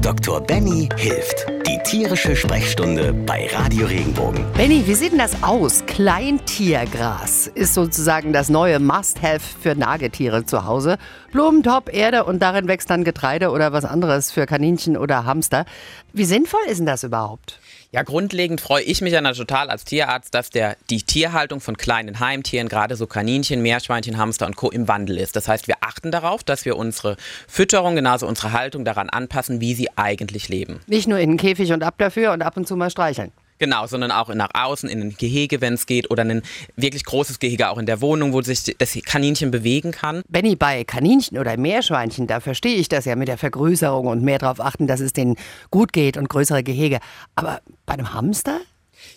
Dr. Benny hilft. Die tierische Sprechstunde bei Radio Regenbogen. Benny, wie sieht denn das aus? Kleintiergras ist sozusagen das neue Must-Have für Nagetiere zu Hause. Blumentop, Erde und darin wächst dann Getreide oder was anderes für Kaninchen oder Hamster. Wie sinnvoll ist denn das überhaupt? Ja, grundlegend freue ich mich ja total als Tierarzt, dass der, die Tierhaltung von kleinen Heimtieren, gerade so Kaninchen, Meerschweinchen, Hamster und Co. im Wandel ist. Das heißt, wir achten darauf, dass wir unsere Fütterung, genauso unsere Haltung daran anpassen, wie sie eigentlich leben. Nicht nur in den Käfig und ab dafür und ab und zu mal streicheln. Genau, sondern auch nach außen, in ein Gehege, wenn es geht, oder ein wirklich großes Gehege auch in der Wohnung, wo sich das Kaninchen bewegen kann. Benny, bei Kaninchen oder Meerschweinchen, da verstehe ich das ja mit der Vergrößerung und mehr darauf achten, dass es denen gut geht und größere Gehege. Aber bei einem Hamster?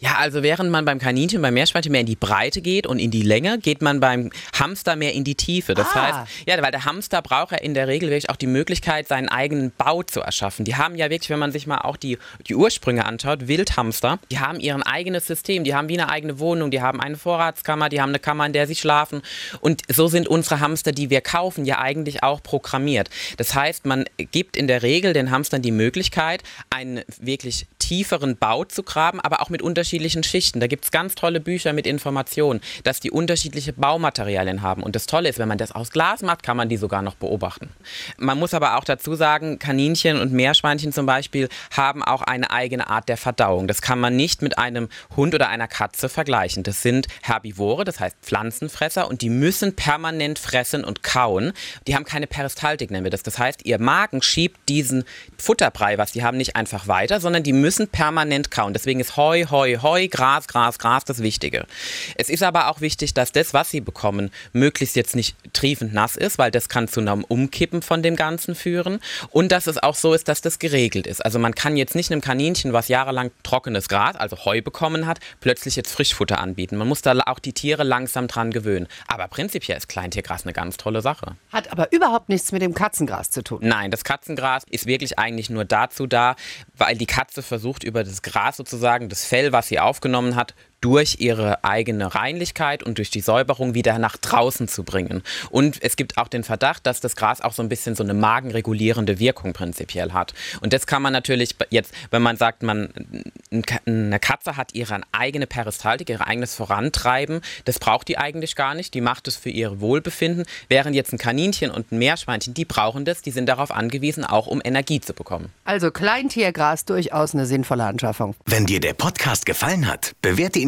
Ja, also während man beim Kaninchen, beim Meerschweinchen mehr in die Breite geht und in die Länge, geht man beim Hamster mehr in die Tiefe. Das ah. heißt, ja, weil der Hamster braucht ja in der Regel wirklich auch die Möglichkeit, seinen eigenen Bau zu erschaffen. Die haben ja wirklich, wenn man sich mal auch die, die Ursprünge anschaut, Wildhamster, die haben ihren eigenes System, die haben wie eine eigene Wohnung, die haben eine Vorratskammer, die haben eine Kammer, in der sie schlafen. Und so sind unsere Hamster, die wir kaufen, ja eigentlich auch programmiert. Das heißt, man gibt in der Regel den Hamstern die Möglichkeit, einen wirklich tieferen Bau zu graben, aber auch mit unterschiedlichen Schichten. Da gibt es ganz tolle Bücher mit Informationen, dass die unterschiedliche Baumaterialien haben. Und das Tolle ist, wenn man das aus Glas macht, kann man die sogar noch beobachten. Man muss aber auch dazu sagen, Kaninchen und Meerschweinchen zum Beispiel haben auch eine eigene Art der Verdauung. Das kann man nicht mit einem Hund oder einer Katze vergleichen. Das sind Herbivore, das heißt Pflanzenfresser und die müssen permanent fressen und kauen. Die haben keine Peristaltik, nennen wir das. Das heißt, ihr Magen schiebt diesen Futterbrei, was die haben, nicht einfach weiter, sondern die müssen permanent kauen. Deswegen ist Heu, Heu, Heu, Gras, Gras, Gras das Wichtige. Es ist aber auch wichtig, dass das, was sie bekommen, möglichst jetzt nicht triefend nass ist, weil das kann zu einem Umkippen von dem Ganzen führen. Und dass es auch so ist, dass das geregelt ist. Also man kann jetzt nicht einem Kaninchen, was jahrelang trockenes Gras, also Heu bekommen hat, plötzlich jetzt Frischfutter anbieten. Man muss da auch die Tiere langsam dran gewöhnen. Aber prinzipiell ist Kleintiergras eine ganz tolle Sache. Hat aber überhaupt nichts mit dem Katzengras zu tun. Nein, das Katzengras ist wirklich eigentlich nur dazu da, weil die Katze versucht, über das Gras sozusagen, das Fell, was sie aufgenommen hat, durch ihre eigene Reinlichkeit und durch die Säuberung wieder nach draußen zu bringen. Und es gibt auch den Verdacht, dass das Gras auch so ein bisschen so eine magenregulierende Wirkung prinzipiell hat. Und das kann man natürlich jetzt, wenn man sagt, man eine Katze hat ihre eigene Peristaltik, ihr eigenes Vorantreiben, das braucht die eigentlich gar nicht. Die macht es für ihr Wohlbefinden, während jetzt ein Kaninchen und ein Meerschweinchen, die brauchen das, die sind darauf angewiesen, auch um Energie zu bekommen. Also Kleintiergras durchaus eine sinnvolle Anschaffung. Wenn dir der Podcast gefallen hat, bewerte ihn